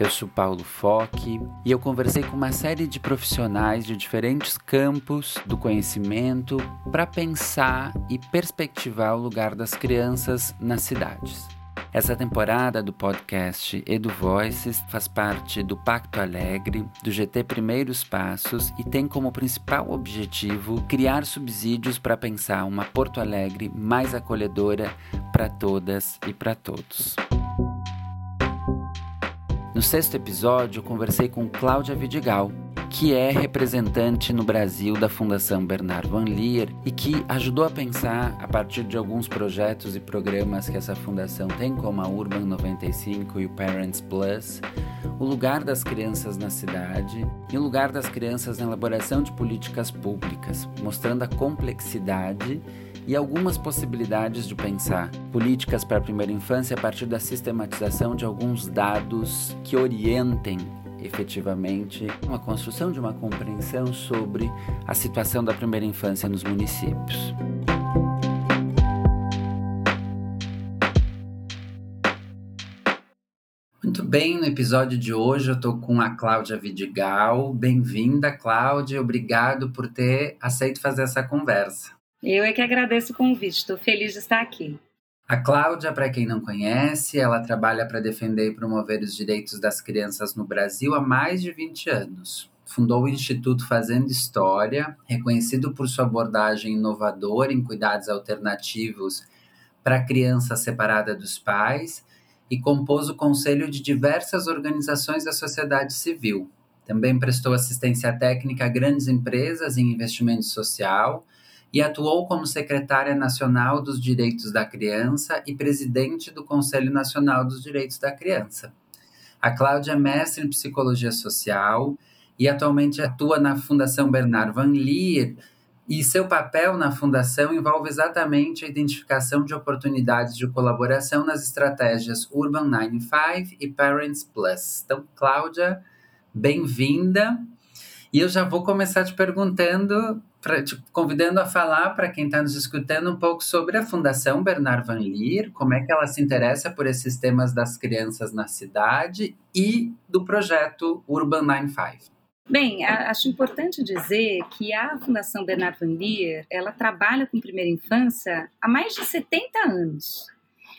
Eu sou Paulo Foque e eu conversei com uma série de profissionais de diferentes campos do conhecimento para pensar e perspectivar o lugar das crianças nas cidades. Essa temporada do podcast Edu Voices faz parte do Pacto Alegre, do GT Primeiros Passos e tem como principal objetivo criar subsídios para pensar uma Porto Alegre mais acolhedora para todas e para todos. No sexto episódio, conversei com Cláudia Vidigal, que é representante no Brasil da Fundação Bernard Van Leer e que ajudou a pensar, a partir de alguns projetos e programas que essa fundação tem, como a Urban 95 e o Parents Plus, o lugar das crianças na cidade e o lugar das crianças na elaboração de políticas públicas, mostrando a complexidade e algumas possibilidades de pensar políticas para a primeira infância a partir da sistematização de alguns dados que orientem efetivamente uma construção de uma compreensão sobre a situação da primeira infância nos municípios. Muito bem, no episódio de hoje eu estou com a Cláudia Vidigal. Bem-vinda, Cláudia. Obrigado por ter aceito fazer essa conversa. Eu é que agradeço o convite, estou feliz de estar aqui. A Cláudia, para quem não conhece, ela trabalha para defender e promover os direitos das crianças no Brasil há mais de 20 anos. Fundou o Instituto Fazendo História, reconhecido por sua abordagem inovadora em cuidados alternativos para criança separada dos pais e compôs o conselho de diversas organizações da sociedade civil. Também prestou assistência técnica a grandes empresas em investimento social e atuou como secretária nacional dos Direitos da Criança e presidente do Conselho Nacional dos Direitos da Criança. A Cláudia é mestre em psicologia social e atualmente atua na Fundação Bernard Van Leer, e seu papel na fundação envolve exatamente a identificação de oportunidades de colaboração nas estratégias Urban 95 e Parents Plus. Então, Cláudia, bem-vinda. E eu já vou começar te perguntando, pra, te convidando a falar para quem está nos escutando um pouco sobre a Fundação Bernard Van Leer, como é que ela se interessa por esses temas das crianças na cidade e do projeto Urban 95. Bem, acho importante dizer que a Fundação Bernard Van Leer, ela trabalha com primeira infância há mais de 70 anos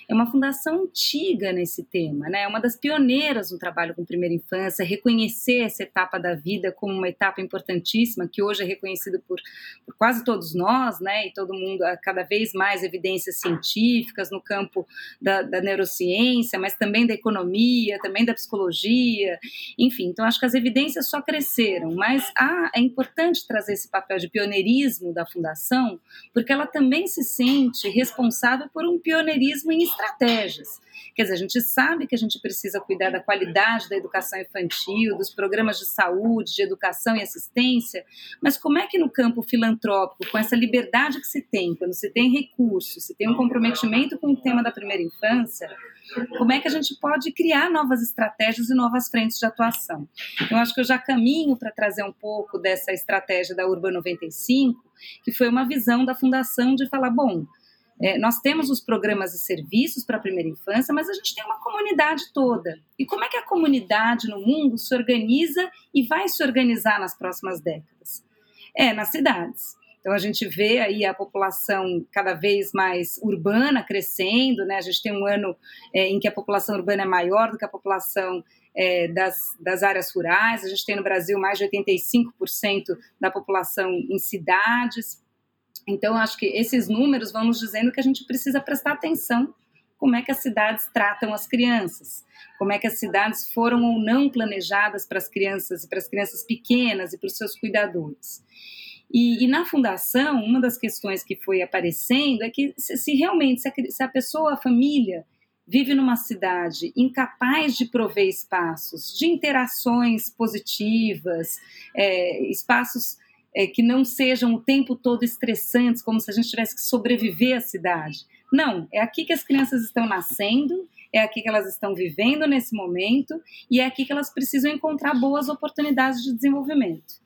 é uma fundação antiga nesse tema, né? É uma das pioneiras no trabalho com primeira infância, reconhecer essa etapa da vida como uma etapa importantíssima, que hoje é reconhecida por, por quase todos nós, né? E todo mundo, cada vez mais evidências científicas no campo da, da neurociência, mas também da economia, também da psicologia, enfim. Então, acho que as evidências só cresceram, mas ah, é importante trazer esse papel de pioneirismo da fundação, porque ela também se sente responsável por um pioneirismo em estratégias. Quer dizer, a gente sabe que a gente precisa cuidar da qualidade da educação infantil, dos programas de saúde, de educação e assistência, mas como é que no campo filantrópico, com essa liberdade que se tem, quando se tem recursos, se tem um comprometimento com o tema da primeira infância, como é que a gente pode criar novas estratégias e novas frentes de atuação? Eu acho que eu já caminho para trazer um pouco dessa estratégia da Urban 95, que foi uma visão da fundação de falar, bom, é, nós temos os programas e serviços para a primeira infância, mas a gente tem uma comunidade toda. E como é que a comunidade no mundo se organiza e vai se organizar nas próximas décadas? É nas cidades. Então a gente vê aí a população cada vez mais urbana crescendo, né? A gente tem um ano é, em que a população urbana é maior do que a população é, das, das áreas rurais. A gente tem no Brasil mais de 85% da população em cidades. Então, acho que esses números vão nos dizendo que a gente precisa prestar atenção como é que as cidades tratam as crianças, como é que as cidades foram ou não planejadas para as crianças e para as crianças pequenas e para os seus cuidadores. E, e, na fundação, uma das questões que foi aparecendo é que se, se realmente, se a, se a, pessoa, a família, vive numa cidade incapaz de prover espaços de interações positivas, é, espaços é, que não sejam o tempo todo estressantes, como se a gente tivesse que sobreviver à cidade. Não, é aqui que as crianças estão nascendo, é aqui que elas estão vivendo nesse momento e é aqui que elas precisam encontrar boas oportunidades de desenvolvimento.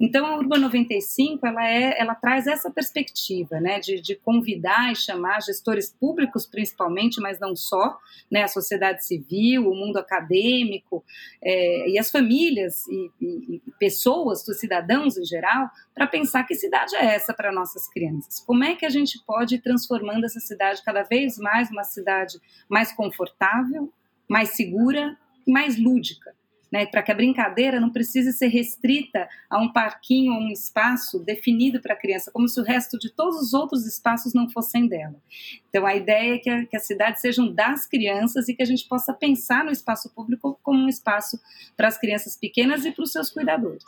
Então, a Urban 95, ela, é, ela traz essa perspectiva, né, de, de convidar e chamar gestores públicos, principalmente, mas não só, né, a sociedade civil, o mundo acadêmico é, e as famílias e, e, e pessoas, os cidadãos em geral, para pensar que cidade é essa para nossas crianças. Como é que a gente pode ir transformando essa cidade cada vez mais uma cidade mais confortável, mais segura, mais lúdica né, para que a brincadeira não precise ser restrita a um parquinho ou um espaço definido para a criança, como se o resto de todos os outros espaços não fossem dela. Então, a ideia é que a, que a cidade sejam das crianças e que a gente possa pensar no espaço público como um espaço para as crianças pequenas e para os seus cuidadores.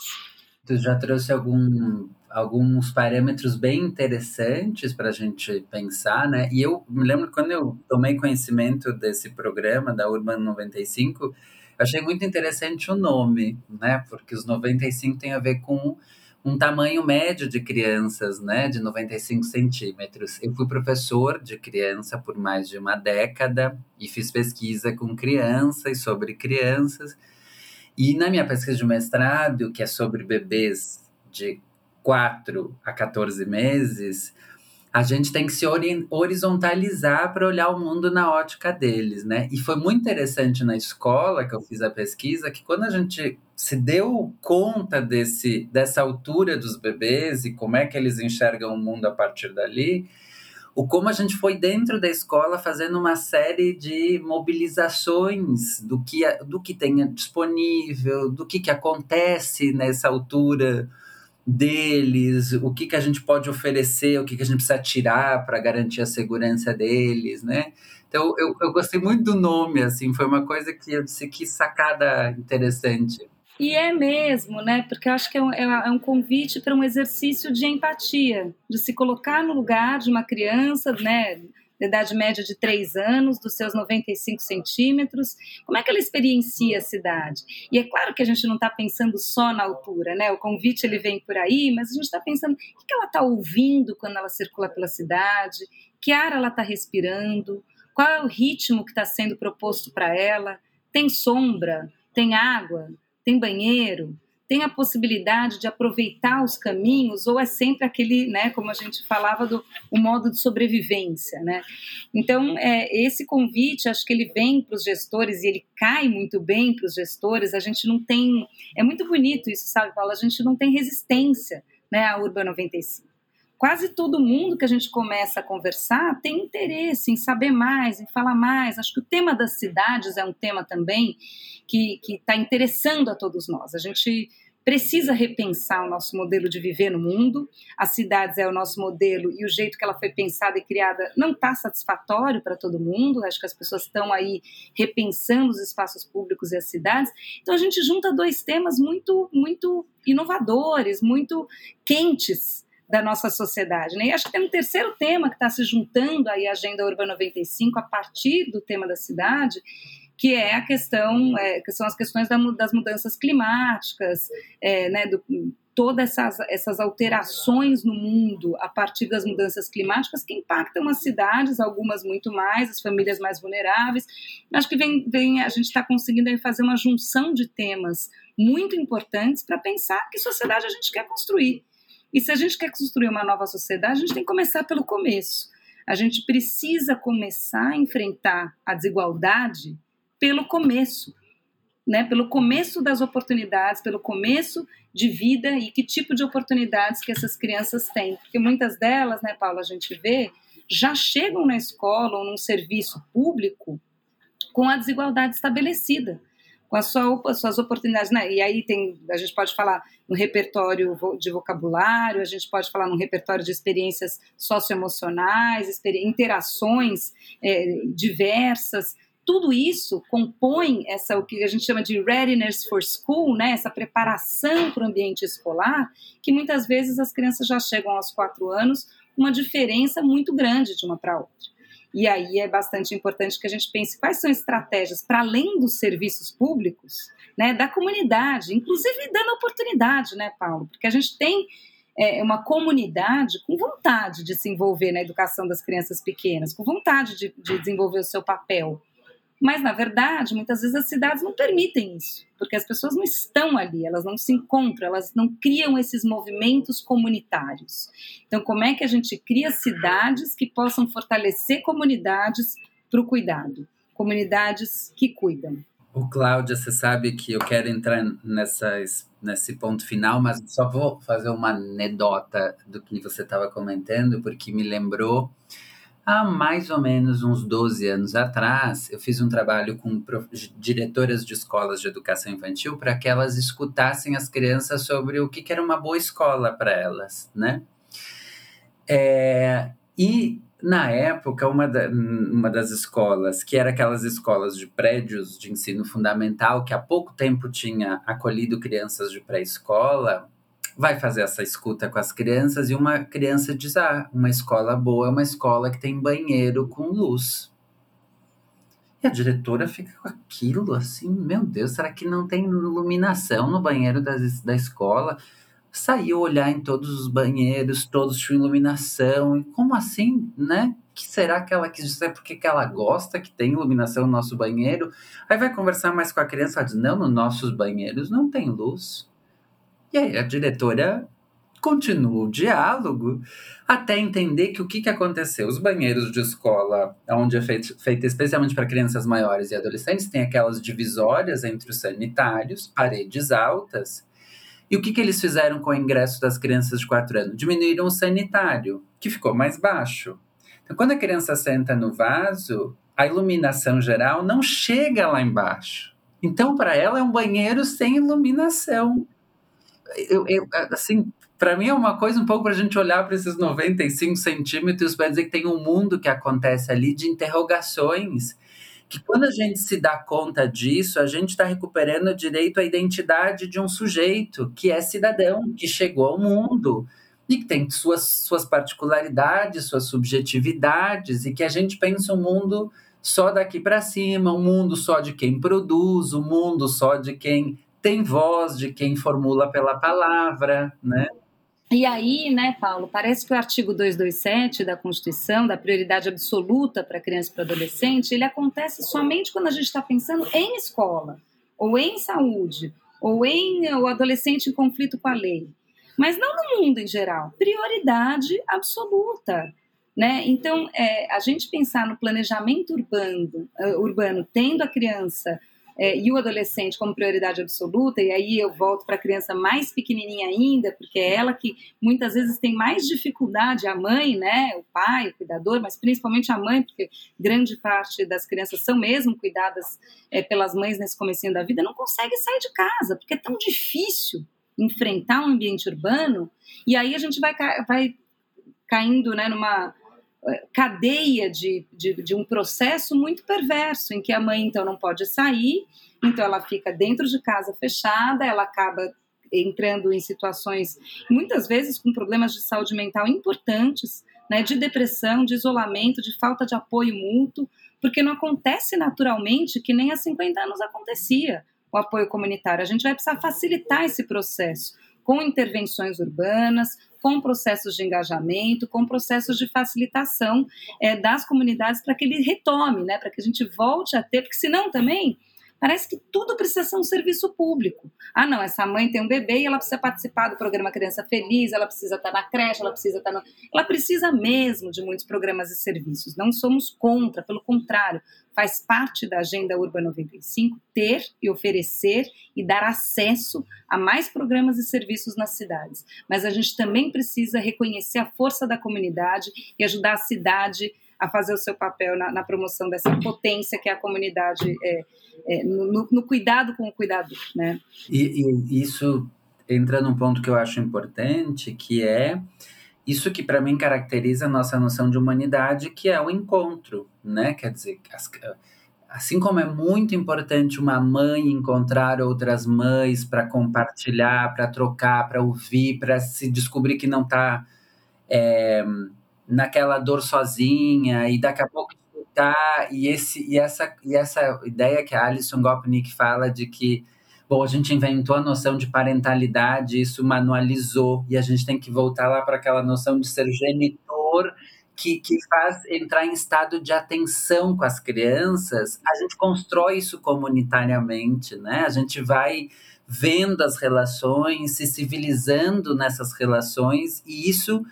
Tu já trouxe algum, alguns parâmetros bem interessantes para a gente pensar, né? E eu me lembro quando eu tomei conhecimento desse programa da Urban 95, achei muito interessante o nome, né? Porque os 95 tem a ver com um tamanho médio de crianças, né? De 95 centímetros. Eu fui professor de criança por mais de uma década e fiz pesquisa com crianças sobre crianças. E na minha pesquisa de mestrado, que é sobre bebês de 4 a 14 meses, a gente tem que se horizontalizar para olhar o mundo na ótica deles, né? E foi muito interessante na escola que eu fiz a pesquisa que quando a gente se deu conta desse dessa altura dos bebês e como é que eles enxergam o mundo a partir dali, o como a gente foi dentro da escola fazendo uma série de mobilizações do que do que tem disponível, do que que acontece nessa altura deles, o que, que a gente pode oferecer, o que, que a gente precisa tirar para garantir a segurança deles, né? Então, eu, eu gostei muito do nome, assim, foi uma coisa que eu disse que sacada interessante. E é mesmo, né? Porque eu acho que é um, é um convite para um exercício de empatia, de se colocar no lugar de uma criança, né? De idade média de 3 anos, dos seus 95 centímetros. Como é que ela experiencia a cidade? E é claro que a gente não está pensando só na altura, né? O convite ele vem por aí, mas a gente está pensando o que ela está ouvindo quando ela circula pela cidade, que ar ela está respirando, qual é o ritmo que está sendo proposto para ela. Tem sombra, tem água, tem banheiro, tem a possibilidade de aproveitar os caminhos ou é sempre aquele, né, como a gente falava do o modo de sobrevivência, né? Então, é, esse convite, acho que ele vem para os gestores e ele cai muito bem para os gestores. A gente não tem, é muito bonito isso, sabe, Paulo? A gente não tem resistência, né, à Urban 95 quase todo mundo que a gente começa a conversar tem interesse em saber mais, em falar mais. Acho que o tema das cidades é um tema também que está interessando a todos nós. A gente precisa repensar o nosso modelo de viver no mundo. As cidades é o nosso modelo e o jeito que ela foi pensada e criada não está satisfatório para todo mundo. Acho que as pessoas estão aí repensando os espaços públicos e as cidades. Então a gente junta dois temas muito, muito inovadores, muito quentes da nossa sociedade. Né? E acho que tem um terceiro tema que está se juntando aí à Agenda Urbana 95 a partir do tema da cidade, que é a questão, é, que são as questões da, das mudanças climáticas, é, né, do, todas essas, essas alterações no mundo a partir das mudanças climáticas que impactam as cidades, algumas muito mais, as famílias mais vulneráveis. Acho que vem, vem a gente está conseguindo fazer uma junção de temas muito importantes para pensar que sociedade a gente quer construir. E se a gente quer construir uma nova sociedade, a gente tem que começar pelo começo. A gente precisa começar a enfrentar a desigualdade pelo começo, né? Pelo começo das oportunidades, pelo começo de vida e que tipo de oportunidades que essas crianças têm, porque muitas delas, né, Paula, a gente vê já chegam na escola ou num serviço público com a desigualdade estabelecida com as sua, suas oportunidades, né? E aí tem, a gente pode falar no repertório de vocabulário, a gente pode falar no repertório de experiências socioemocionais, interações é, diversas. Tudo isso compõe essa o que a gente chama de readiness for school, né? Essa preparação para o ambiente escolar, que muitas vezes as crianças já chegam aos quatro anos uma diferença muito grande de uma para outra. E aí é bastante importante que a gente pense quais são estratégias para além dos serviços públicos, né, da comunidade, inclusive dando oportunidade, né, Paulo? Porque a gente tem é, uma comunidade com vontade de se envolver na educação das crianças pequenas, com vontade de, de desenvolver o seu papel. Mas, na verdade, muitas vezes as cidades não permitem isso, porque as pessoas não estão ali, elas não se encontram, elas não criam esses movimentos comunitários. Então, como é que a gente cria cidades que possam fortalecer comunidades para o cuidado? Comunidades que cuidam. O Cláudia, você sabe que eu quero entrar nessas, nesse ponto final, mas só vou fazer uma anedota do que você estava comentando, porque me lembrou Há mais ou menos uns 12 anos atrás, eu fiz um trabalho com diretoras de escolas de educação infantil para que elas escutassem as crianças sobre o que, que era uma boa escola para elas, né? É, e na época, uma, da, uma das escolas, que era aquelas escolas de prédios de ensino fundamental, que há pouco tempo tinha acolhido crianças de pré-escola, vai fazer essa escuta com as crianças e uma criança diz: Ah, uma escola boa é uma escola que tem banheiro com luz. E a diretora fica com aquilo assim: Meu Deus, será que não tem iluminação no banheiro da, da escola? Saiu olhar em todos os banheiros, todos tinham iluminação. E como assim, né? que será que ela quis dizer? Porque que ela gosta que tem iluminação no nosso banheiro? Aí vai conversar mais com a criança, ela diz, não, nos nossos banheiros não tem luz. E aí a diretora continua o diálogo até entender que o que, que aconteceu. Os banheiros de escola, onde é feito, feito especialmente para crianças maiores e adolescentes, tem aquelas divisórias entre os sanitários, paredes altas. E o que, que eles fizeram com o ingresso das crianças de 4 anos? Diminuíram o sanitário, que ficou mais baixo. Então, quando a criança senta no vaso, a iluminação geral não chega lá embaixo. Então, para ela, é um banheiro sem iluminação eu, eu assim, para mim é uma coisa um pouco para a gente olhar para esses 95 centímetros para dizer que tem um mundo que acontece ali de interrogações. Que quando a gente se dá conta disso, a gente está recuperando o direito à identidade de um sujeito que é cidadão, que chegou ao mundo e que tem suas, suas particularidades, suas subjetividades, e que a gente pensa um mundo só daqui para cima, um mundo só de quem produz, um mundo só de quem tem voz de quem formula pela palavra, né? E aí, né, Paulo, parece que o artigo 227 da Constituição, da prioridade absoluta para criança e para adolescente, ele acontece somente quando a gente está pensando em escola, ou em saúde, ou em o adolescente em conflito com a lei. Mas não no mundo em geral. Prioridade absoluta. Né? Então, é, a gente pensar no planejamento urbano, uh, urbano tendo a criança é, e o adolescente como prioridade absoluta, e aí eu volto para a criança mais pequenininha ainda, porque é ela que muitas vezes tem mais dificuldade, a mãe, né, o pai, o cuidador, mas principalmente a mãe, porque grande parte das crianças são mesmo cuidadas é, pelas mães nesse comecinho da vida, não consegue sair de casa, porque é tão difícil enfrentar um ambiente urbano, e aí a gente vai, vai caindo né, numa cadeia de, de, de, um processo muito perverso, em que a mãe então não pode sair, então ela fica dentro de casa fechada, ela acaba entrando em situações, muitas vezes com problemas de saúde mental importantes, né, de depressão, de isolamento, de falta de apoio mútuo, porque não acontece naturalmente que nem há 50 anos acontecia o apoio comunitário. A gente vai precisar facilitar esse processo com intervenções urbanas, com processos de engajamento, com processos de facilitação é, das comunidades para que ele retome, né, para que a gente volte a ter, porque senão também Parece que tudo precisa ser um serviço público. Ah, não, essa mãe tem um bebê e ela precisa participar do programa Criança Feliz, ela precisa estar na creche, ela precisa estar no... Ela precisa mesmo de muitos programas e serviços. Não somos contra, pelo contrário, faz parte da Agenda Urba 95 ter e oferecer e dar acesso a mais programas e serviços nas cidades. Mas a gente também precisa reconhecer a força da comunidade e ajudar a cidade a fazer o seu papel na, na promoção dessa potência que é a comunidade é, é, no, no, cuidado com o cuidador, né? E, e, isso entra num ponto que eu acho importante, que é isso que para mim caracteriza a nossa noção de humanidade, que é o encontro, né? Quer dizer, as, assim como é muito importante uma mãe encontrar outras mães para compartilhar, para trocar, para ouvir, para se descobrir que não está é, naquela dor sozinha e daqui a pouco escutar e esse e essa e essa ideia que a Alison Gopnik fala de que bom, a gente inventou a noção de parentalidade, isso manualizou e a gente tem que voltar lá para aquela noção de ser genitor que, que faz entrar em estado de atenção com as crianças, a gente constrói isso comunitariamente, né? A gente vai vendo as relações, se civilizando nessas relações, e isso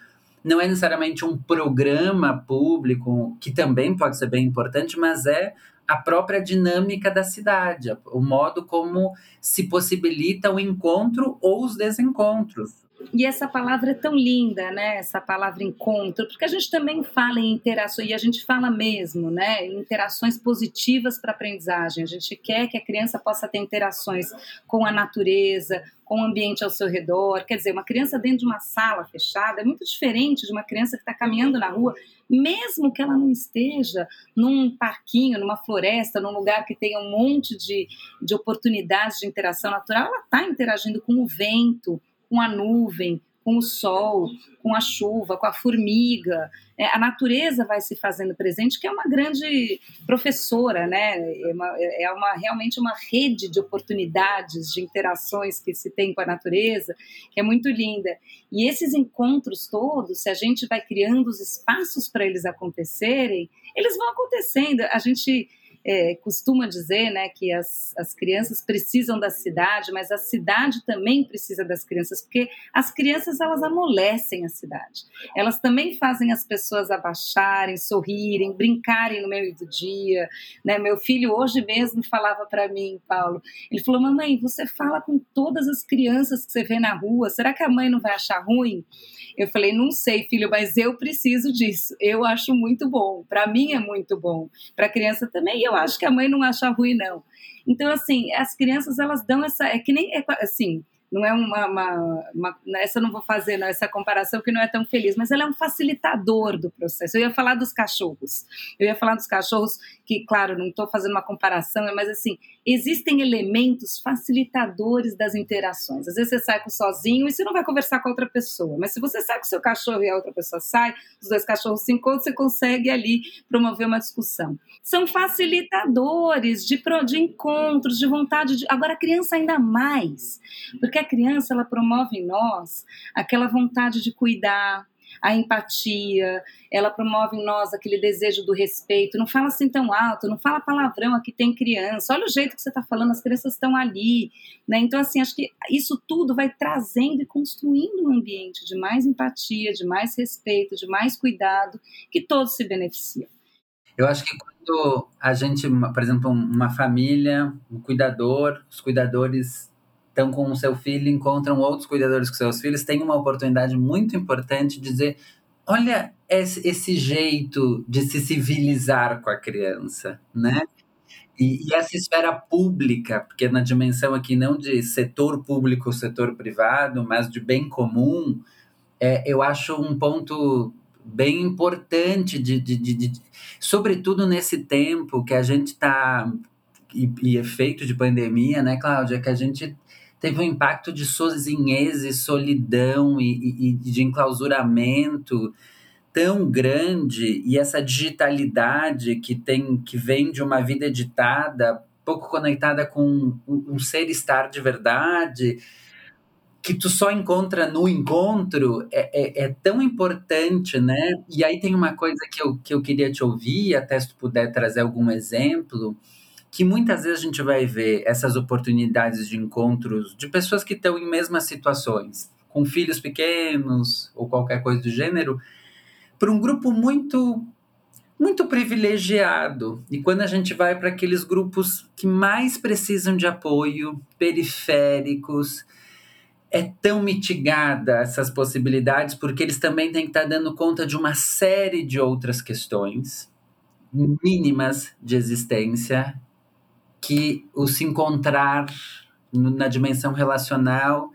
não é necessariamente um programa público, que também pode ser bem importante, mas é a própria dinâmica da cidade, o modo como se possibilita o encontro ou os desencontros. E essa palavra é tão linda, né? Essa palavra encontro, porque a gente também fala em interações, e a gente fala mesmo, né? Interações positivas para a aprendizagem. A gente quer que a criança possa ter interações com a natureza, com o ambiente ao seu redor. Quer dizer, uma criança dentro de uma sala fechada é muito diferente de uma criança que está caminhando na rua, mesmo que ela não esteja num parquinho, numa floresta, num lugar que tenha um monte de, de oportunidades de interação natural, ela está interagindo com o vento com a nuvem, com o sol, com a chuva, com a formiga. É, a natureza vai se fazendo presente, que é uma grande professora, né? É, uma, é uma, realmente uma rede de oportunidades, de interações que se tem com a natureza, que é muito linda. E esses encontros todos, se a gente vai criando os espaços para eles acontecerem, eles vão acontecendo. A gente é, costuma dizer né, que as, as crianças precisam da cidade, mas a cidade também precisa das crianças, porque as crianças elas amolecem a cidade. Elas também fazem as pessoas abaixarem, sorrirem, brincarem no meio do dia. Né? Meu filho hoje mesmo falava para mim, Paulo, ele falou: Mamãe, você fala com todas as crianças que você vê na rua, será que a mãe não vai achar ruim? Eu falei: Não sei, filho, mas eu preciso disso. Eu acho muito bom. Para mim é muito bom. Para a criança também. Eu acho que a mãe não acha ruim, não. Então, assim, as crianças, elas dão essa. É que nem. É, assim, não é uma, uma, uma, essa eu não vou fazer não, essa comparação que não é tão feliz, mas ela é um facilitador do processo. Eu ia falar dos cachorros, eu ia falar dos cachorros que, claro, não estou fazendo uma comparação, mas assim existem elementos facilitadores das interações. Às vezes você sai com sozinho e você não vai conversar com outra pessoa, mas se você sai com seu cachorro e a outra pessoa sai, os dois cachorros se encontram, você consegue ali promover uma discussão. São facilitadores de, de encontros, de vontade de. Agora, a criança ainda mais, porque a criança ela promove em nós aquela vontade de cuidar, a empatia, ela promove em nós aquele desejo do respeito. Não fala assim tão alto, não fala palavrão, aqui tem criança. Olha o jeito que você está falando, as crianças estão ali. Né? Então, assim, acho que isso tudo vai trazendo e construindo um ambiente de mais empatia, de mais respeito, de mais cuidado, que todos se beneficiam. Eu acho que quando a gente, por exemplo, uma família, um cuidador, os cuidadores estão com o seu filho, encontram outros cuidadores com seus filhos, tem uma oportunidade muito importante de dizer: olha esse, esse jeito de se civilizar com a criança, né? E, e, essa esfera pública, porque na dimensão aqui não de setor público, setor privado, mas de bem comum, é, eu acho um ponto bem importante, de, de, de, de sobretudo nesse tempo que a gente está, e, e efeito de pandemia, né, Cláudia, que a gente teve um impacto de sozinhez e solidão e, e, e de enclausuramento tão grande e essa digitalidade que tem que vem de uma vida editada pouco conectada com um ser estar de verdade que tu só encontra no encontro é, é, é, tão importante, né? E aí tem uma coisa que eu, que eu queria te ouvir, até se tu puder trazer algum exemplo, que muitas vezes a gente vai ver essas oportunidades de encontros de pessoas que estão em mesmas situações, com filhos pequenos ou qualquer coisa do gênero, para um grupo muito muito privilegiado. E quando a gente vai para aqueles grupos que mais precisam de apoio, periféricos, é tão mitigada essas possibilidades porque eles também têm que estar dando conta de uma série de outras questões mínimas de existência que o se encontrar na dimensão relacional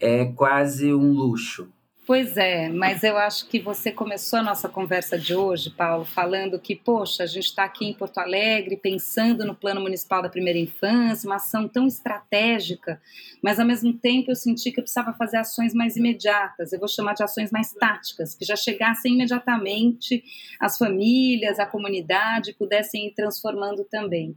é quase um luxo. Pois é, mas eu acho que você começou a nossa conversa de hoje, Paulo, falando que, poxa, a gente está aqui em Porto Alegre pensando no Plano Municipal da Primeira Infância, uma ação tão estratégica, mas ao mesmo tempo eu senti que eu precisava fazer ações mais imediatas, eu vou chamar de ações mais táticas, que já chegassem imediatamente às famílias, à comunidade, pudessem ir transformando também.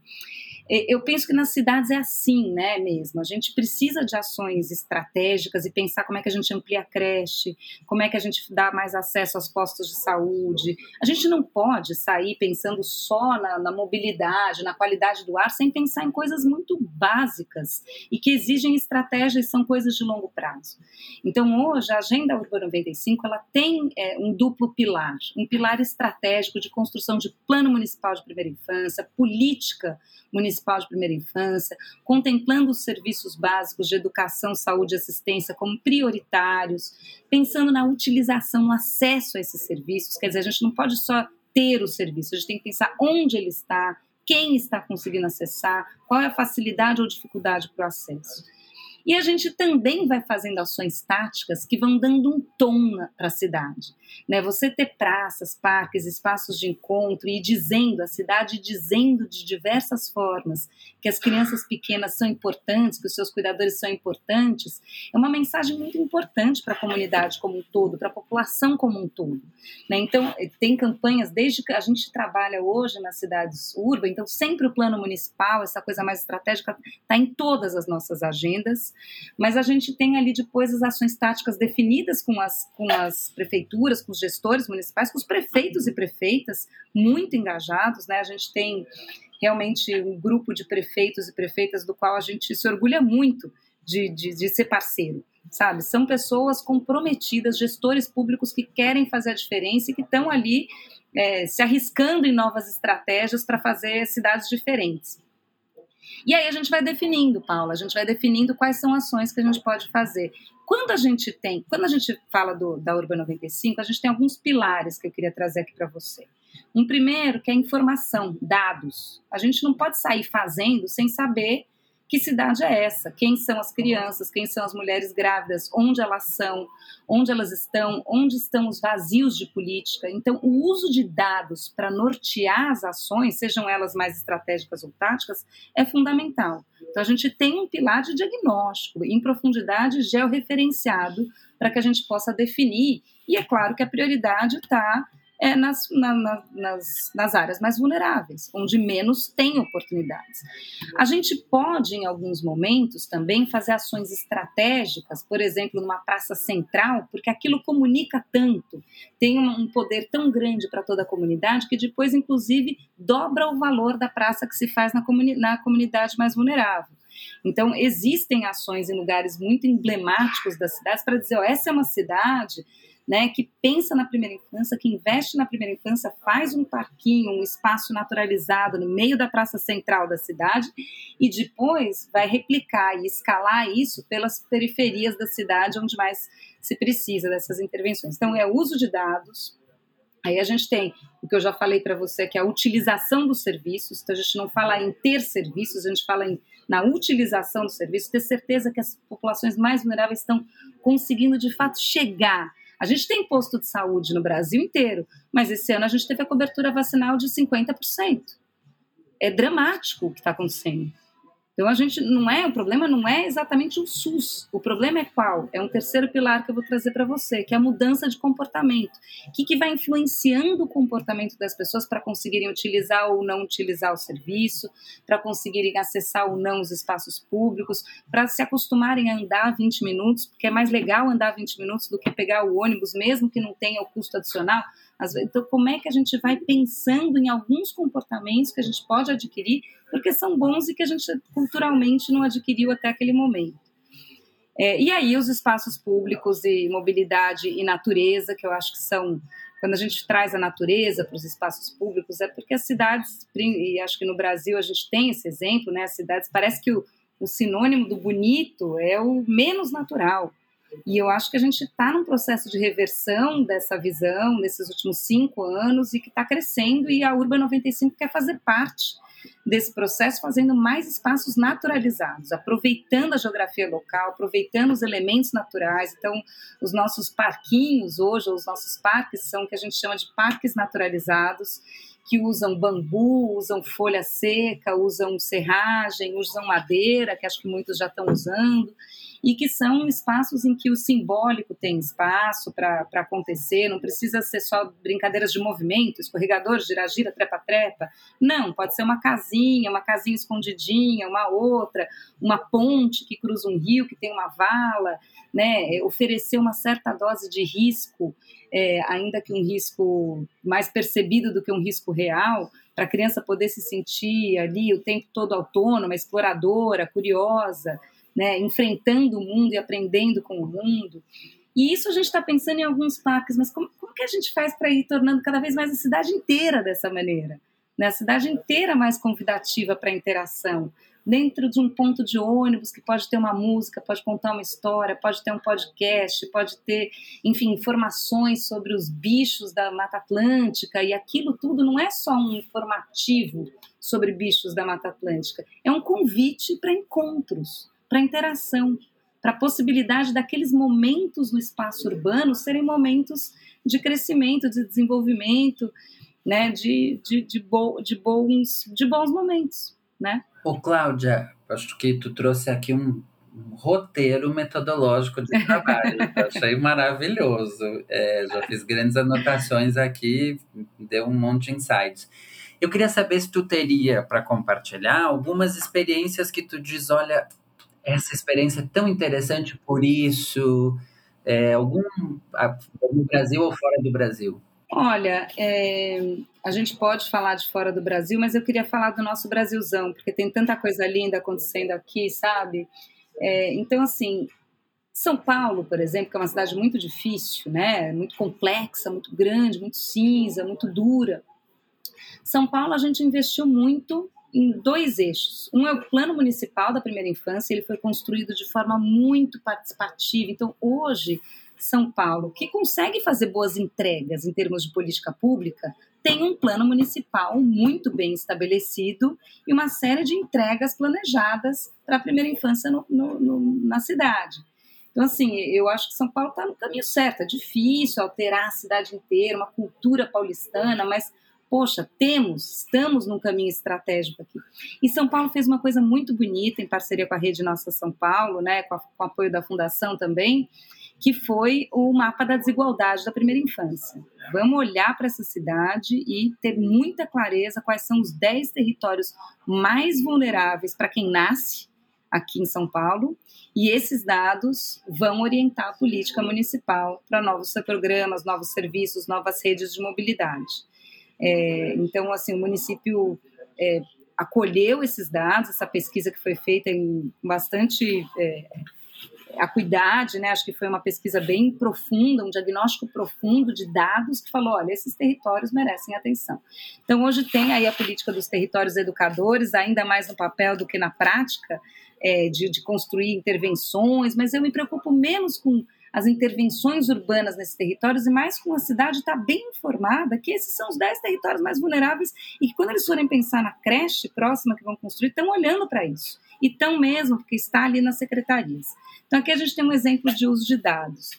Eu penso que nas cidades é assim, né, mesmo. A gente precisa de ações estratégicas e pensar como é que a gente amplia a creche, como é que a gente dá mais acesso aos postos de saúde. A gente não pode sair pensando só na, na mobilidade, na qualidade do ar, sem pensar em coisas muito básicas e que exigem estratégias e são coisas de longo prazo. Então, hoje, a Agenda Urbana 95 ela tem é, um duplo pilar, um pilar estratégico de construção de plano municipal de primeira infância, política municipal de primeira infância, contemplando os serviços básicos de educação, saúde e assistência como prioritários, pensando na utilização, no acesso a esses serviços. Quer dizer, a gente não pode só ter o serviço, a gente tem que pensar onde ele está, quem está conseguindo acessar, qual é a facilidade ou dificuldade para o acesso. E a gente também vai fazendo ações táticas que vão dando um tom para a cidade. Né? Você ter praças, parques, espaços de encontro e dizendo, a cidade dizendo de diversas formas que as crianças pequenas são importantes, que os seus cuidadores são importantes, é uma mensagem muito importante para a comunidade como um todo, para a população como um todo. Né? Então, tem campanhas, desde que a gente trabalha hoje nas cidades urbanas, então sempre o plano municipal, essa coisa mais estratégica, está em todas as nossas agendas. Mas a gente tem ali depois as ações táticas definidas com as, com as prefeituras, com os gestores municipais, com os prefeitos e prefeitas muito engajados, né? A gente tem realmente um grupo de prefeitos e prefeitas do qual a gente se orgulha muito de, de, de ser parceiro sabe? São pessoas comprometidas, gestores públicos que querem fazer a diferença e que estão ali é, se arriscando em novas estratégias para fazer cidades diferentes. E aí a gente vai definindo, Paula, a gente vai definindo quais são ações que a gente pode fazer. Quando a gente tem, quando a gente fala do, da Urban 95, a gente tem alguns pilares que eu queria trazer aqui para você. Um primeiro que é informação, dados. A gente não pode sair fazendo sem saber que cidade é essa? Quem são as crianças? Quem são as mulheres grávidas? Onde elas são? Onde elas estão? Onde estão os vazios de política? Então, o uso de dados para nortear as ações, sejam elas mais estratégicas ou táticas, é fundamental. Então, a gente tem um pilar de diagnóstico em profundidade georreferenciado para que a gente possa definir. E é claro que a prioridade está é nas, na, na, nas, nas áreas mais vulneráveis, onde menos tem oportunidades. A gente pode, em alguns momentos, também fazer ações estratégicas, por exemplo, numa praça central, porque aquilo comunica tanto, tem um poder tão grande para toda a comunidade, que depois, inclusive, dobra o valor da praça que se faz na, comuni na comunidade mais vulnerável. Então, existem ações em lugares muito emblemáticos das cidades para dizer: ó, essa é uma cidade né, que pensa na primeira infância, que investe na primeira infância, faz um parquinho, um espaço naturalizado no meio da praça central da cidade e depois vai replicar e escalar isso pelas periferias da cidade onde mais se precisa dessas intervenções. Então, é uso de dados. Aí a gente tem o que eu já falei para você, que é a utilização dos serviços. Então, a gente não fala em ter serviços, a gente fala em, na utilização dos serviços, ter certeza que as populações mais vulneráveis estão conseguindo, de fato, chegar a gente tem posto de saúde no Brasil inteiro, mas esse ano a gente teve a cobertura vacinal de 50%. É dramático o que está acontecendo. Então a gente não é, o problema não é exatamente o SUS. O problema é qual? É um terceiro pilar que eu vou trazer para você, que é a mudança de comportamento. O que, que vai influenciando o comportamento das pessoas para conseguirem utilizar ou não utilizar o serviço, para conseguirem acessar ou não os espaços públicos, para se acostumarem a andar 20 minutos, porque é mais legal andar 20 minutos do que pegar o ônibus, mesmo que não tenha o custo adicional. Então, como é que a gente vai pensando em alguns comportamentos que a gente pode adquirir, porque são bons e que a gente culturalmente não adquiriu até aquele momento? É, e aí, os espaços públicos e mobilidade e natureza, que eu acho que são. Quando a gente traz a natureza para os espaços públicos, é porque as cidades, e acho que no Brasil a gente tem esse exemplo, né? As cidades, parece que o, o sinônimo do bonito é o menos natural. E eu acho que a gente está num processo de reversão dessa visão nesses últimos cinco anos e que está crescendo, e a Urba 95 quer fazer parte desse processo, fazendo mais espaços naturalizados, aproveitando a geografia local, aproveitando os elementos naturais. Então, os nossos parquinhos hoje, os nossos parques, são o que a gente chama de parques naturalizados, que usam bambu, usam folha seca, usam serragem, usam madeira, que acho que muitos já estão usando e que são espaços em que o simbólico tem espaço para acontecer, não precisa ser só brincadeiras de movimento, escorregador, gira-gira, trepa-trepa. Não, pode ser uma casinha, uma casinha escondidinha, uma outra, uma ponte que cruza um rio, que tem uma vala, né? oferecer uma certa dose de risco, é, ainda que um risco mais percebido do que um risco real, para a criança poder se sentir ali o tempo todo autônoma, exploradora, curiosa, né, enfrentando o mundo e aprendendo com o mundo. E isso a gente está pensando em alguns parques, mas como, como que a gente faz para ir tornando cada vez mais a cidade inteira dessa maneira? Né? A cidade inteira mais convidativa para interação dentro de um ponto de ônibus que pode ter uma música, pode contar uma história, pode ter um podcast, pode ter, enfim, informações sobre os bichos da Mata Atlântica e aquilo tudo não é só um informativo sobre bichos da Mata Atlântica, é um convite para encontros, para interação, para a possibilidade daqueles momentos no espaço urbano serem momentos de crescimento, de desenvolvimento, né, de, de, de, bo, de, bons, de bons momentos, né? Ô, Cláudia, acho que tu trouxe aqui um, um roteiro metodológico de trabalho. achei maravilhoso. É, já fiz grandes anotações aqui, deu um monte de insights. Eu queria saber se tu teria para compartilhar algumas experiências que tu diz, olha, essa experiência é tão interessante por isso, é, algum no Brasil ou fora do Brasil? Olha, é, a gente pode falar de fora do Brasil, mas eu queria falar do nosso Brasilzão, porque tem tanta coisa linda acontecendo aqui, sabe? É, então, assim, São Paulo, por exemplo, que é uma cidade muito difícil, né? Muito complexa, muito grande, muito cinza, muito dura. São Paulo, a gente investiu muito em dois eixos. Um é o plano municipal da primeira infância, ele foi construído de forma muito participativa. Então, hoje, são Paulo, que consegue fazer boas entregas em termos de política pública, tem um plano municipal muito bem estabelecido e uma série de entregas planejadas para a primeira infância no, no, no, na cidade. Então, assim, eu acho que São Paulo está no caminho certo. É difícil alterar a cidade inteira, uma cultura paulistana, mas, poxa, temos, estamos num caminho estratégico aqui. E São Paulo fez uma coisa muito bonita, em parceria com a Rede Nossa São Paulo, né, com, a, com apoio da Fundação também, que foi o mapa da desigualdade da primeira infância. Vamos olhar para essa cidade e ter muita clareza quais são os 10 territórios mais vulneráveis para quem nasce aqui em São Paulo, e esses dados vão orientar a política municipal para novos programas, novos serviços, novas redes de mobilidade. É, então, assim, o município é, acolheu esses dados, essa pesquisa que foi feita em bastante é, acuidade, né? Acho que foi uma pesquisa bem profunda, um diagnóstico profundo de dados que falou, olha, esses territórios merecem atenção. Então hoje tem aí a política dos territórios educadores, ainda mais no papel do que na prática, é, de, de construir intervenções, mas eu me preocupo menos com as intervenções urbanas nesses territórios e mais com a cidade estar tá bem informada que esses são os 10 territórios mais vulneráveis e que quando eles forem pensar na creche próxima que vão construir, estão olhando para isso. E estão mesmo, porque está ali nas secretarias. Então, aqui a gente tem um exemplo de uso de dados.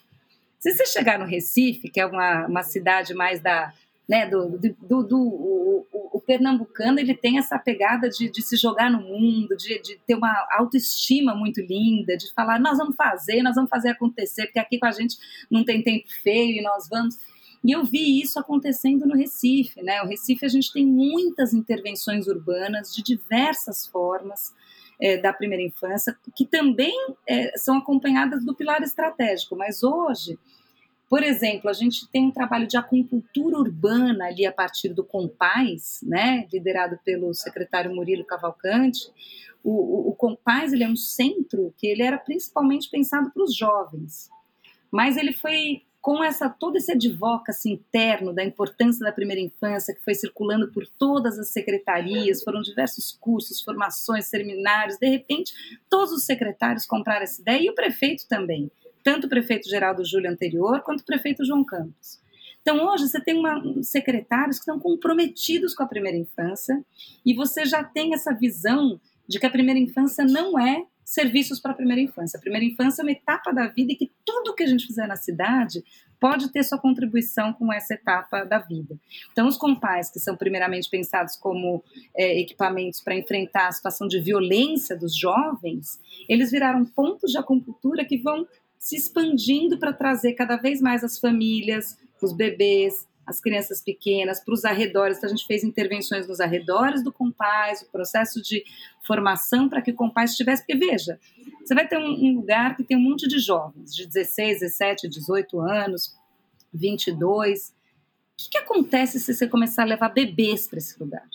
Se você chegar no Recife, que é uma, uma cidade mais da. Né, do, do, do, o, o, o, pernambucano ele tem essa pegada de, de se jogar no mundo, de, de, ter uma autoestima muito linda, de falar nós vamos fazer, nós vamos fazer acontecer, porque aqui com a gente não tem tempo feio e nós vamos. E eu vi isso acontecendo no Recife, né? O Recife a gente tem muitas intervenções urbanas de diversas formas é, da primeira infância, que também é, são acompanhadas do pilar estratégico. Mas hoje, por exemplo, a gente tem um trabalho de acupuntura urbana ali a partir do Compaz, né, liderado pelo secretário Murilo Cavalcante. O, o, o Compaz ele é um centro que ele era principalmente pensado para os jovens, mas ele foi com essa todo esse advocacy interno da importância da primeira infância que foi circulando por todas as secretarias, foram diversos cursos, formações, seminários, de repente todos os secretários compraram essa ideia e o prefeito também, tanto o prefeito Geraldo Júlio anterior quanto o prefeito João Campos. Então hoje você tem uma, secretários que estão comprometidos com a primeira infância e você já tem essa visão de que a primeira infância não é serviços para a primeira infância. A primeira infância é uma etapa da vida e que tudo que a gente fizer na cidade pode ter sua contribuição com essa etapa da vida. Então, os compais, que são primeiramente pensados como é, equipamentos para enfrentar a situação de violência dos jovens, eles viraram pontos de acupuntura que vão se expandindo para trazer cada vez mais as famílias, os bebês, as crianças pequenas, para os arredores. Então, a gente fez intervenções nos arredores do compás, o processo de formação para que o compás estivesse. Porque, veja, você vai ter um, um, lugar que tem um monte de jovens, de 16, 17, 18 anos, 22. O que, que acontece se você começar a levar bebês para esse lugar?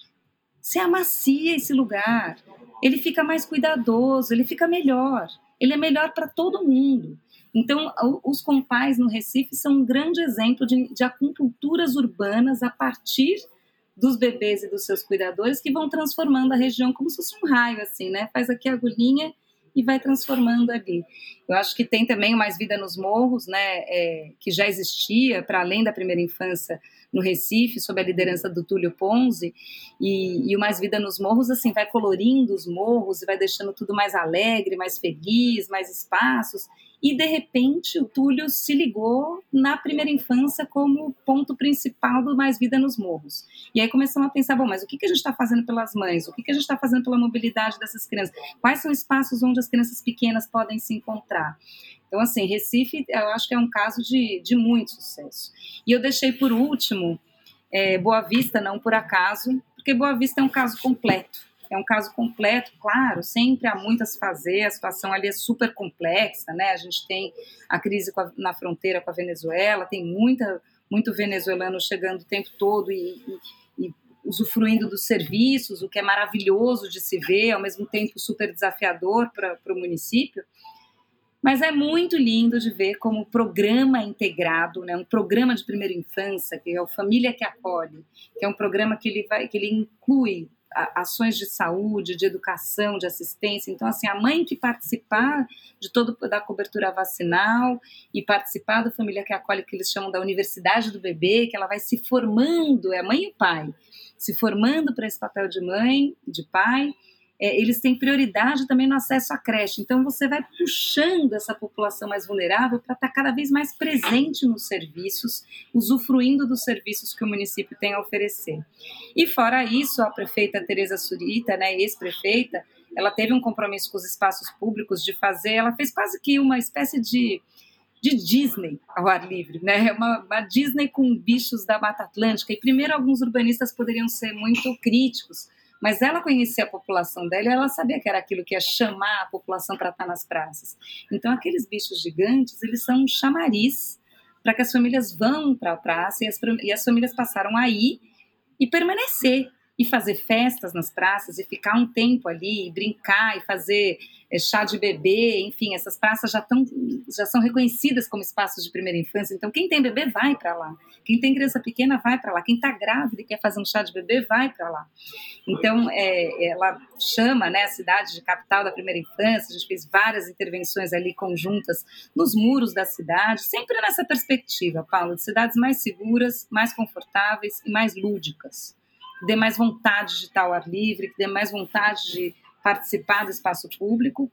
Você amacia esse lugar, ele fica mais cuidadoso, ele fica melhor, ele é melhor para todo mundo. Então, os compais no Recife são um grande exemplo de, de acupunturas urbanas a partir dos bebês e dos seus cuidadores que vão transformando a região como se fosse um raio, assim, né? Faz aqui a agulhinha e vai transformando ali. Eu acho que tem também Mais Vida nos Morros, né, é, que já existia para além da primeira infância no Recife, sob a liderança do Túlio Ponzi, e, e o Mais Vida nos Morros, assim, vai colorindo os morros e vai deixando tudo mais alegre, mais feliz, mais espaços, e de repente o Túlio se ligou na primeira infância como ponto principal do Mais Vida nos Morros. E aí começamos a pensar, bom, mas o que, que a gente está fazendo pelas mães? O que, que a gente está fazendo pela mobilidade dessas crianças? Quais são espaços onde as crianças pequenas podem se encontrar? Então, assim, Recife, eu acho que é um caso de, de muito sucesso. E eu deixei por último é, Boa Vista, não por acaso, porque Boa Vista é um caso completo é um caso completo, claro, sempre há se fazer, a situação ali é super complexa, né? A gente tem a crise a, na fronteira com a Venezuela, tem muita, muito venezuelano chegando o tempo todo e, e, e usufruindo dos serviços, o que é maravilhoso de se ver, ao mesmo tempo super desafiador para o município. Mas é muito lindo de ver como o programa integrado, né, um programa de primeira infância, que é o Família que Acolhe, que é um programa que ele, vai, que ele inclui ações de saúde, de educação, de assistência. Então, assim, a mãe que participar de todo da cobertura vacinal e participar da família que acolhe, que eles chamam da universidade do bebê, que ela vai se formando, é a mãe e o pai, se formando para esse papel de mãe, de pai, é, eles têm prioridade também no acesso à creche. Então, você vai puxando essa população mais vulnerável para estar tá cada vez mais presente nos serviços, usufruindo dos serviços que o município tem a oferecer. E, fora isso, a prefeita Tereza Surita, né, ex-prefeita, ela teve um compromisso com os espaços públicos de fazer, ela fez quase que uma espécie de de Disney ao ar livre, né? Uma, uma, Disney com bichos da Mata Atlântica. E primeiro alguns urbanistas poderiam ser muito críticos, mas ela conhecia a população dela e ela sabia que era aquilo que ia chamar a população para estar nas praças. Então, aqueles bichos gigantes, eles são um chamariz para que as famílias vão para a praça e as, e as famílias passaram aí e permanecer e fazer festas nas praças e ficar um tempo ali, e brincar e fazer é, chá de bebê, enfim, essas praças já, tão, já são reconhecidas como espaços de primeira infância. Então, quem tem bebê vai para lá, quem tem criança pequena vai para lá, quem está grávida e quer fazer um chá de bebê vai para lá. Então, é, ela chama né, a cidade de capital da primeira infância. A gente fez várias intervenções ali conjuntas nos muros da cidade, sempre nessa perspectiva, Paulo, de cidades mais seguras, mais confortáveis e mais lúdicas que dê mais vontade de estar ao ar livre, que dê mais vontade de participar do espaço público.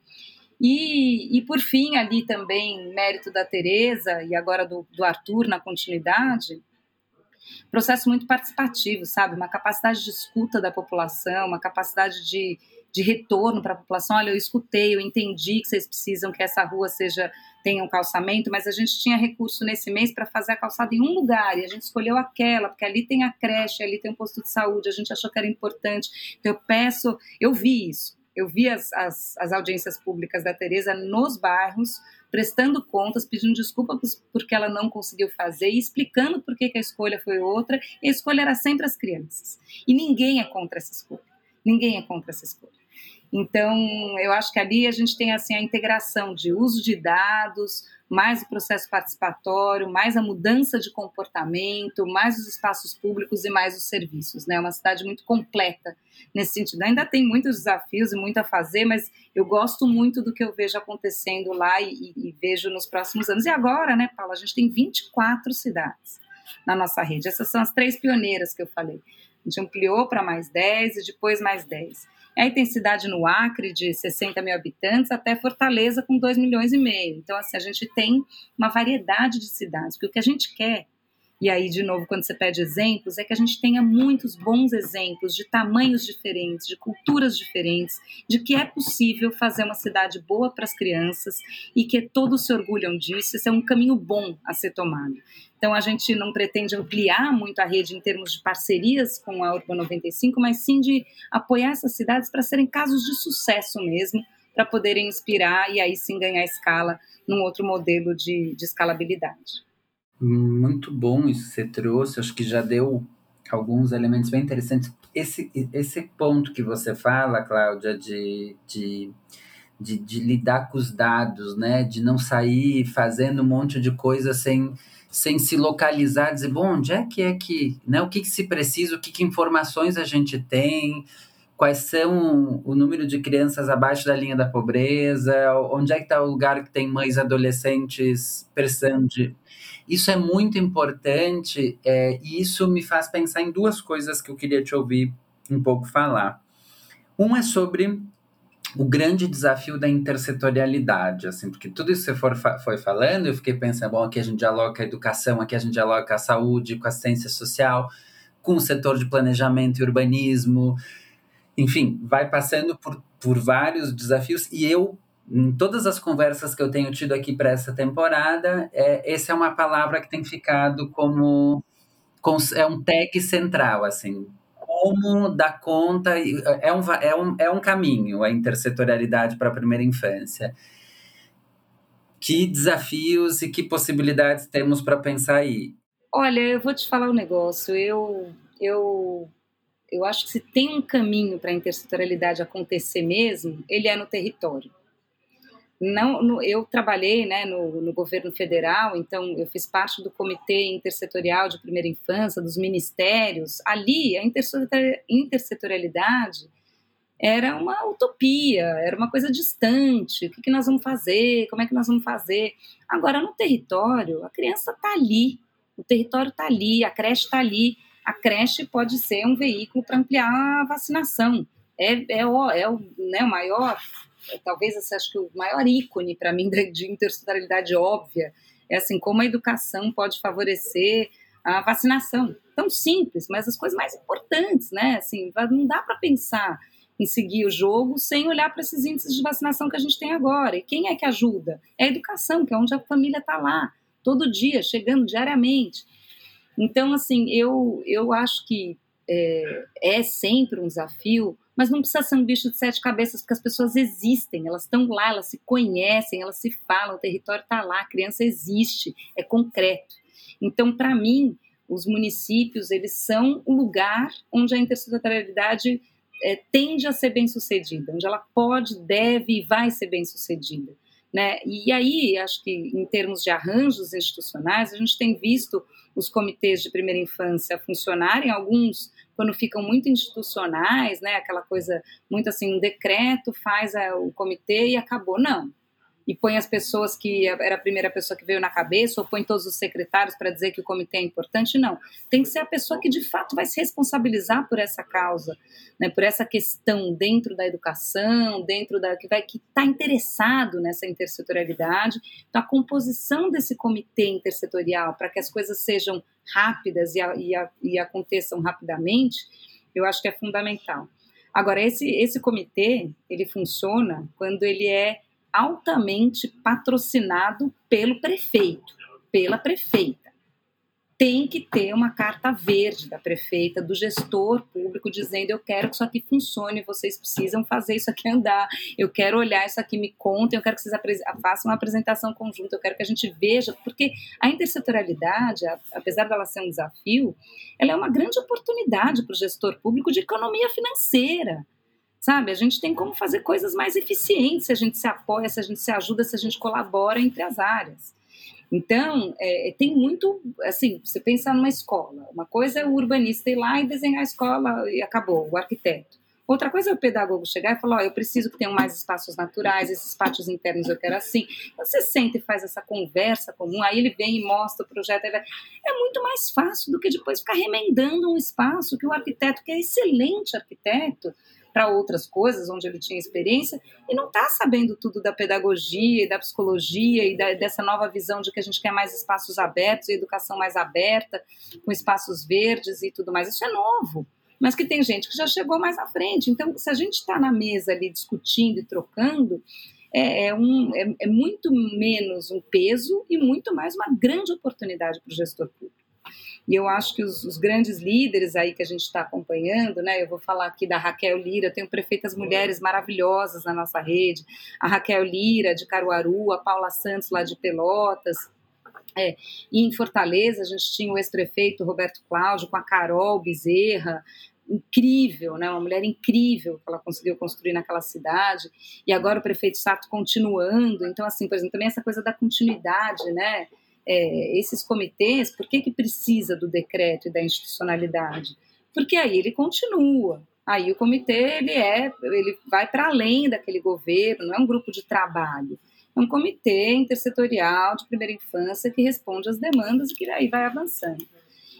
E, e por fim, ali também, mérito da Tereza e agora do, do Arthur na continuidade, processo muito participativo, sabe? Uma capacidade de escuta da população, uma capacidade de de retorno para a população. Olha, eu escutei, eu entendi que vocês precisam que essa rua seja tenha um calçamento, mas a gente tinha recurso nesse mês para fazer a calçada em um lugar e a gente escolheu aquela, porque ali tem a creche, ali tem um posto de saúde, a gente achou que era importante. Então eu peço, eu vi isso, eu vi as, as, as audiências públicas da Tereza nos bairros, prestando contas, pedindo desculpa porque ela não conseguiu fazer e explicando por que, que a escolha foi outra. E a escolha era sempre as crianças. E ninguém é contra essa escolha. Ninguém é contra essa escolha. Então, eu acho que ali a gente tem assim a integração de uso de dados, mais o processo participatório, mais a mudança de comportamento, mais os espaços públicos e mais os serviços. Né? É uma cidade muito completa nesse sentido. Ainda tem muitos desafios e muito a fazer, mas eu gosto muito do que eu vejo acontecendo lá e, e vejo nos próximos anos. E agora, né, Paula, a gente tem 24 cidades na nossa rede. Essas são as três pioneiras que eu falei. A gente ampliou para mais 10 e depois mais 10. Aí tem cidade no Acre de 60 mil habitantes até Fortaleza com 2 milhões e meio. Então, assim, a gente tem uma variedade de cidades, porque o que a gente quer e aí, de novo, quando você pede exemplos, é que a gente tenha muitos bons exemplos de tamanhos diferentes, de culturas diferentes, de que é possível fazer uma cidade boa para as crianças e que todos se orgulham disso. Esse é um caminho bom a ser tomado. Então, a gente não pretende ampliar muito a rede em termos de parcerias com a Urban 95, mas sim de apoiar essas cidades para serem casos de sucesso mesmo, para poderem inspirar e aí sim ganhar escala num outro modelo de, de escalabilidade. Muito bom isso que você trouxe, acho que já deu alguns elementos bem interessantes. Esse, esse ponto que você fala, Cláudia, de, de, de, de lidar com os dados, né? de não sair fazendo um monte de coisa sem, sem se localizar, dizer, bom, onde é que é que, né? o que, que se precisa, o que, que informações a gente tem, quais são o número de crianças abaixo da linha da pobreza, onde é que está o lugar que tem mães adolescentes precisando de isso é muito importante é, e isso me faz pensar em duas coisas que eu queria te ouvir um pouco falar. Um é sobre o grande desafio da intersetorialidade, assim, porque tudo isso que você for, foi falando, eu fiquei pensando, bom, aqui a gente dialoga a educação, aqui a gente dialoga a saúde, com a assistência social, com o setor de planejamento e urbanismo, enfim, vai passando por, por vários desafios e eu em todas as conversas que eu tenho tido aqui para essa temporada, é, essa é uma palavra que tem ficado como, é um tag central, assim, como dar conta, é um, é um, é um caminho a intersetorialidade para a primeira infância. Que desafios e que possibilidades temos para pensar aí? Olha, eu vou te falar um negócio. Eu, eu, eu acho que se tem um caminho para a intersetorialidade acontecer mesmo, ele é no território não, no, eu trabalhei né, no, no, governo federal, então eu fiz parte do comitê intersetorial de primeira infância, dos ministérios. Ali, a intersetorialidade era uma utopia, era uma coisa distante. O que, que nós vamos fazer? Como é que nós vamos fazer? Agora, no território, a criança está ali, o território está ali, a creche está ali. A creche pode ser um veículo para ampliar a vacinação. É, é, o, é o, né, o maior talvez esse, acho que o maior ícone para mim de intersetorialidade óbvia é assim como a educação pode favorecer a vacinação. Tão simples, mas as coisas mais importantes, né? Assim, não dá para pensar em seguir o jogo sem olhar para esses índices de vacinação que a gente tem agora. E quem é que ajuda? É a educação, que é onde a família está lá, todo dia, chegando diariamente. Então, assim, eu, eu acho que é, é sempre um desafio mas não precisa ser um bicho de sete cabeças, porque as pessoas existem, elas estão lá, elas se conhecem, elas se falam, o território está lá, a criança existe, é concreto. Então, para mim, os municípios, eles são o lugar onde a intersetorialidade é, tende a ser bem sucedida, onde ela pode, deve e vai ser bem sucedida. Né? E aí, acho que em termos de arranjos institucionais, a gente tem visto os comitês de primeira infância funcionarem, alguns quando ficam muito institucionais, né, aquela coisa muito assim, um decreto faz a, o comitê e acabou. Não. E põe as pessoas que era a primeira pessoa que veio na cabeça, ou põe todos os secretários para dizer que o comitê é importante. Não. Tem que ser a pessoa que de fato vai se responsabilizar por essa causa, né, por essa questão dentro da educação, dentro da. que vai que está interessado nessa intersetorialidade. Então, a composição desse comitê intersetorial para que as coisas sejam rápidas e, a, e, a, e aconteçam rapidamente, eu acho que é fundamental. Agora, esse, esse comitê, ele funciona quando ele é altamente patrocinado pelo prefeito, pela prefeita tem que ter uma carta verde da prefeita, do gestor público, dizendo: eu quero que isso aqui funcione, vocês precisam fazer isso aqui andar, eu quero olhar isso aqui, me contem, eu quero que vocês façam uma apresentação conjunta, eu quero que a gente veja, porque a intersetorialidade, apesar dela ser um desafio, ela é uma grande oportunidade para o gestor público de economia financeira. Sabe, a gente tem como fazer coisas mais eficientes se a gente se apoia, se a gente se ajuda, se a gente colabora entre as áreas. Então, é, tem muito, assim, você pensar numa escola, uma coisa é o urbanista ir lá e desenhar a escola e acabou, o arquiteto. Outra coisa é o pedagogo chegar e falar, oh, eu preciso que tenham mais espaços naturais, esses pátios internos eu quero assim. Você sente e faz essa conversa comum, aí ele vem e mostra o projeto. É muito mais fácil do que depois ficar remendando um espaço que o arquiteto, que é excelente arquiteto, para outras coisas, onde ele tinha experiência, e não está sabendo tudo da pedagogia e da psicologia e da, dessa nova visão de que a gente quer mais espaços abertos e educação mais aberta, com espaços verdes e tudo mais. Isso é novo mas que tem gente que já chegou mais à frente. Então, se a gente está na mesa ali discutindo e trocando, é, é, um, é, é muito menos um peso e muito mais uma grande oportunidade para o gestor público. E eu acho que os, os, grandes líderes aí que a gente está acompanhando, né? Eu vou falar aqui da Raquel Lira, eu tenho prefeitas mulheres maravilhosas na nossa rede, a Raquel Lira de Caruaru, a Paula Santos lá de Pelotas. É, e em Fortaleza a gente tinha o ex-prefeito Roberto Cláudio com a Carol Bezerra, incrível, né? Uma mulher incrível que ela conseguiu construir naquela cidade. E agora o prefeito Sato continuando. Então, assim, por exemplo, também essa coisa da continuidade, né? É, esses comitês, por que, que precisa do decreto e da institucionalidade? Porque aí ele continua. Aí o comitê ele é, ele vai para além daquele governo, não é um grupo de trabalho. É um comitê intersetorial de primeira infância que responde às demandas e que aí vai avançando.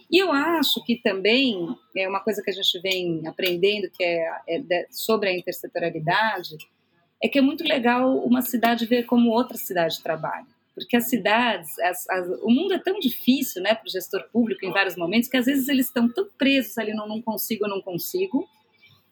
E eu acho que também é uma coisa que a gente vem aprendendo que é, é sobre a intersetorialidade é que é muito legal uma cidade ver como outra cidade trabalha. Porque as cidades, as, as, o mundo é tão difícil né, para o gestor público em vários momentos que às vezes eles estão tão presos ali no não consigo, não consigo.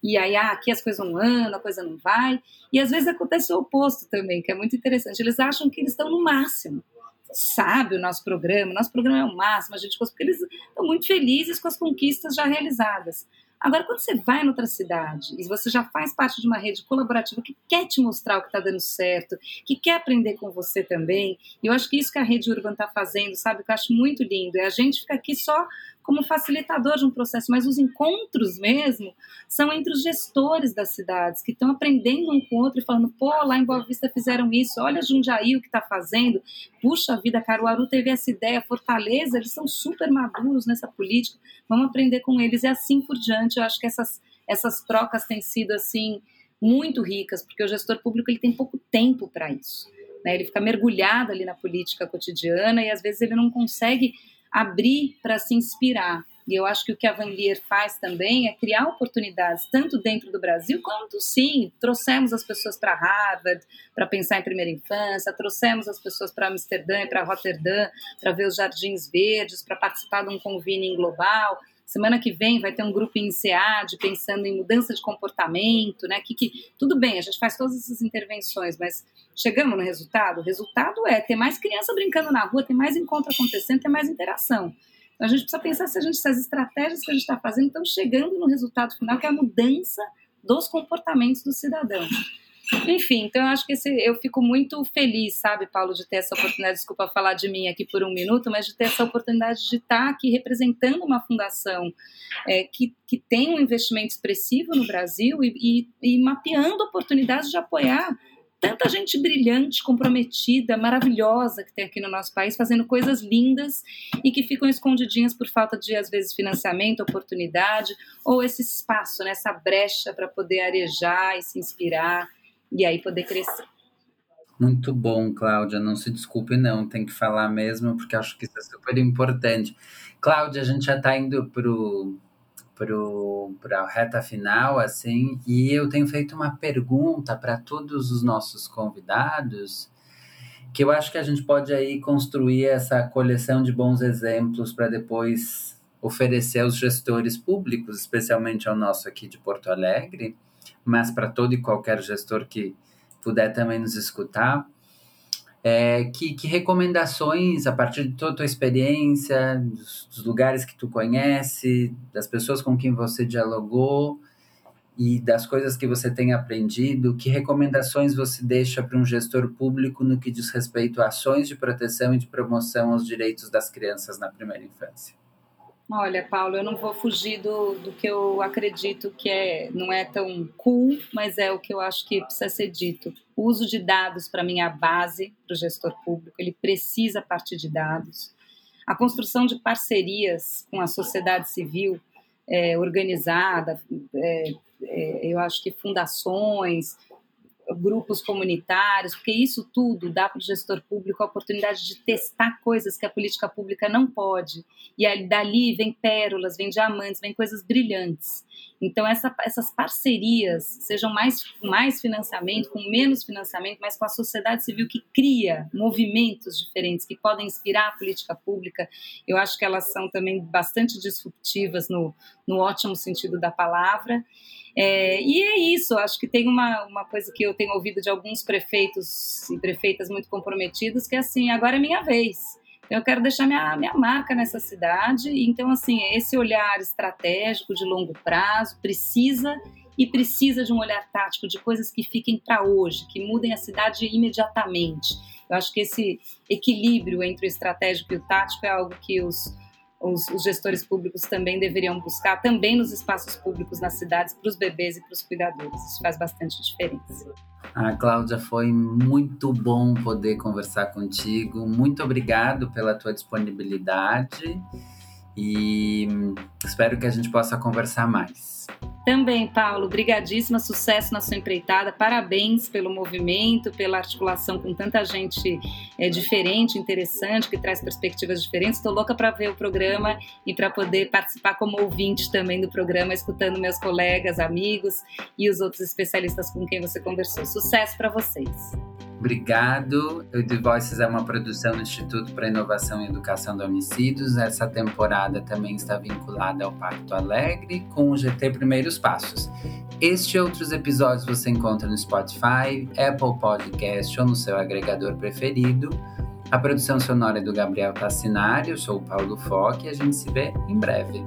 E aí, ah, aqui as coisas não andam, a coisa não vai. E às vezes acontece o oposto também, que é muito interessante. Eles acham que eles estão no máximo sabe o nosso programa, nosso programa é o máximo, a gente porque eles estão muito felizes com as conquistas já realizadas. Agora, quando você vai em outra cidade e você já faz parte de uma rede colaborativa que quer te mostrar o que está dando certo, que quer aprender com você também, e eu acho que isso que a Rede Urban está fazendo, sabe, que eu acho muito lindo, é a gente ficar aqui só como facilitador de um processo, mas os encontros mesmo são entre os gestores das cidades, que estão aprendendo um com o outro e falando, pô, lá em Boa Vista fizeram isso, olha Jundiaí o que está fazendo, puxa vida, Caruaru teve essa ideia, Fortaleza, eles são super maduros nessa política, vamos aprender com eles, e assim por diante, eu acho que essas, essas trocas têm sido, assim, muito ricas, porque o gestor público ele tem pouco tempo para isso. Né? Ele fica mergulhado ali na política cotidiana e às vezes ele não consegue abrir para se inspirar. E eu acho que o que a Van Leer faz também é criar oportunidades, tanto dentro do Brasil, quanto sim, trouxemos as pessoas para Harvard para pensar em primeira infância, trouxemos as pessoas para Amsterdã e para Rotterdam para ver os jardins verdes, para participar de um convênio global. Semana que vem vai ter um grupo em SEAD pensando em mudança de comportamento, né? Que, que, tudo bem, a gente faz todas essas intervenções, mas chegamos no resultado? O resultado é ter mais criança brincando na rua, ter mais encontro acontecendo, ter mais interação. Então a gente precisa pensar se, a gente, se as estratégias que a gente está fazendo estão chegando no resultado final, que é a mudança dos comportamentos dos cidadãos. Enfim, então eu acho que esse, eu fico muito feliz, sabe, Paulo, de ter essa oportunidade, desculpa falar de mim aqui por um minuto, mas de ter essa oportunidade de estar aqui representando uma fundação é, que, que tem um investimento expressivo no Brasil e, e, e mapeando oportunidades de apoiar tanta gente brilhante, comprometida, maravilhosa que tem aqui no nosso país, fazendo coisas lindas e que ficam escondidinhas por falta de, às vezes, financiamento, oportunidade, ou esse espaço, né, essa brecha para poder arejar e se inspirar e aí poder crescer. Muito bom, Cláudia. Não se desculpe, não. Tem que falar mesmo, porque acho que isso é super importante. Cláudia, a gente já está indo para a reta final, assim, e eu tenho feito uma pergunta para todos os nossos convidados, que eu acho que a gente pode aí construir essa coleção de bons exemplos para depois oferecer aos gestores públicos, especialmente ao nosso aqui de Porto Alegre, mas para todo e qualquer gestor que puder também nos escutar, é, que, que, recomendações, a partir de toda a tua experiência, dos, dos, lugares que tu conhece, das pessoas com quem você dialogou e das coisas que você tem aprendido, que recomendações você deixa para um gestor público no que diz respeito a ações de proteção e de promoção aos direitos das crianças na primeira infância? Olha, Paulo, eu não vou fugir do, do que eu acredito que é, não é tão cool, mas é o que eu acho que precisa ser dito. O uso de dados, para mim, é a base para o gestor público, ele precisa partir de dados. A construção de parcerias com a sociedade civil é, organizada, é, é, eu acho que fundações, grupos comunitários, porque isso tudo dá para o gestor público a oportunidade de testar coisas que a política pública não pode. E dali vem pérolas, vem diamantes, vem coisas brilhantes. Então, essa, essas parcerias, sejam mais, mais financiamento, com menos financiamento, mas com a sociedade civil que cria movimentos diferentes, que podem inspirar a política pública, eu acho que elas são também bastante disruptivas no, no ótimo sentido da palavra. É, e é isso, acho que tem uma, uma coisa que eu tenho ouvido de alguns prefeitos e prefeitas muito comprometidos, que é assim, agora é minha vez eu quero deixar minha, minha marca nessa cidade. Então, assim, esse olhar estratégico de longo prazo precisa e precisa de um olhar tático, de coisas que fiquem para hoje, que mudem a cidade imediatamente. Eu acho que esse equilíbrio entre o estratégico e o tático é algo que os, os, os gestores públicos também deveriam buscar, também nos espaços públicos nas cidades, para os bebês e para os cuidadores. Isso faz bastante diferença. Ah, Cláudia, foi muito bom poder conversar contigo. Muito obrigado pela tua disponibilidade e espero que a gente possa conversar mais. Também, Paulo, brigadíssima, sucesso na sua empreitada, parabéns pelo movimento, pela articulação com tanta gente é, diferente, interessante, que traz perspectivas diferentes. Estou louca para ver o programa e para poder participar como ouvinte também do programa, escutando meus colegas, amigos e os outros especialistas com quem você conversou. Sucesso para vocês! Obrigado. O The Voices é uma produção do Instituto para Inovação e Educação de Homicídios. Essa temporada também está vinculada ao Pacto Alegre com o GT Primeiros Passos. Este e outros episódios você encontra no Spotify, Apple Podcast ou no seu agregador preferido. A produção sonora é do Gabriel Tassinari, eu sou o Paulo Foque e a gente se vê em breve.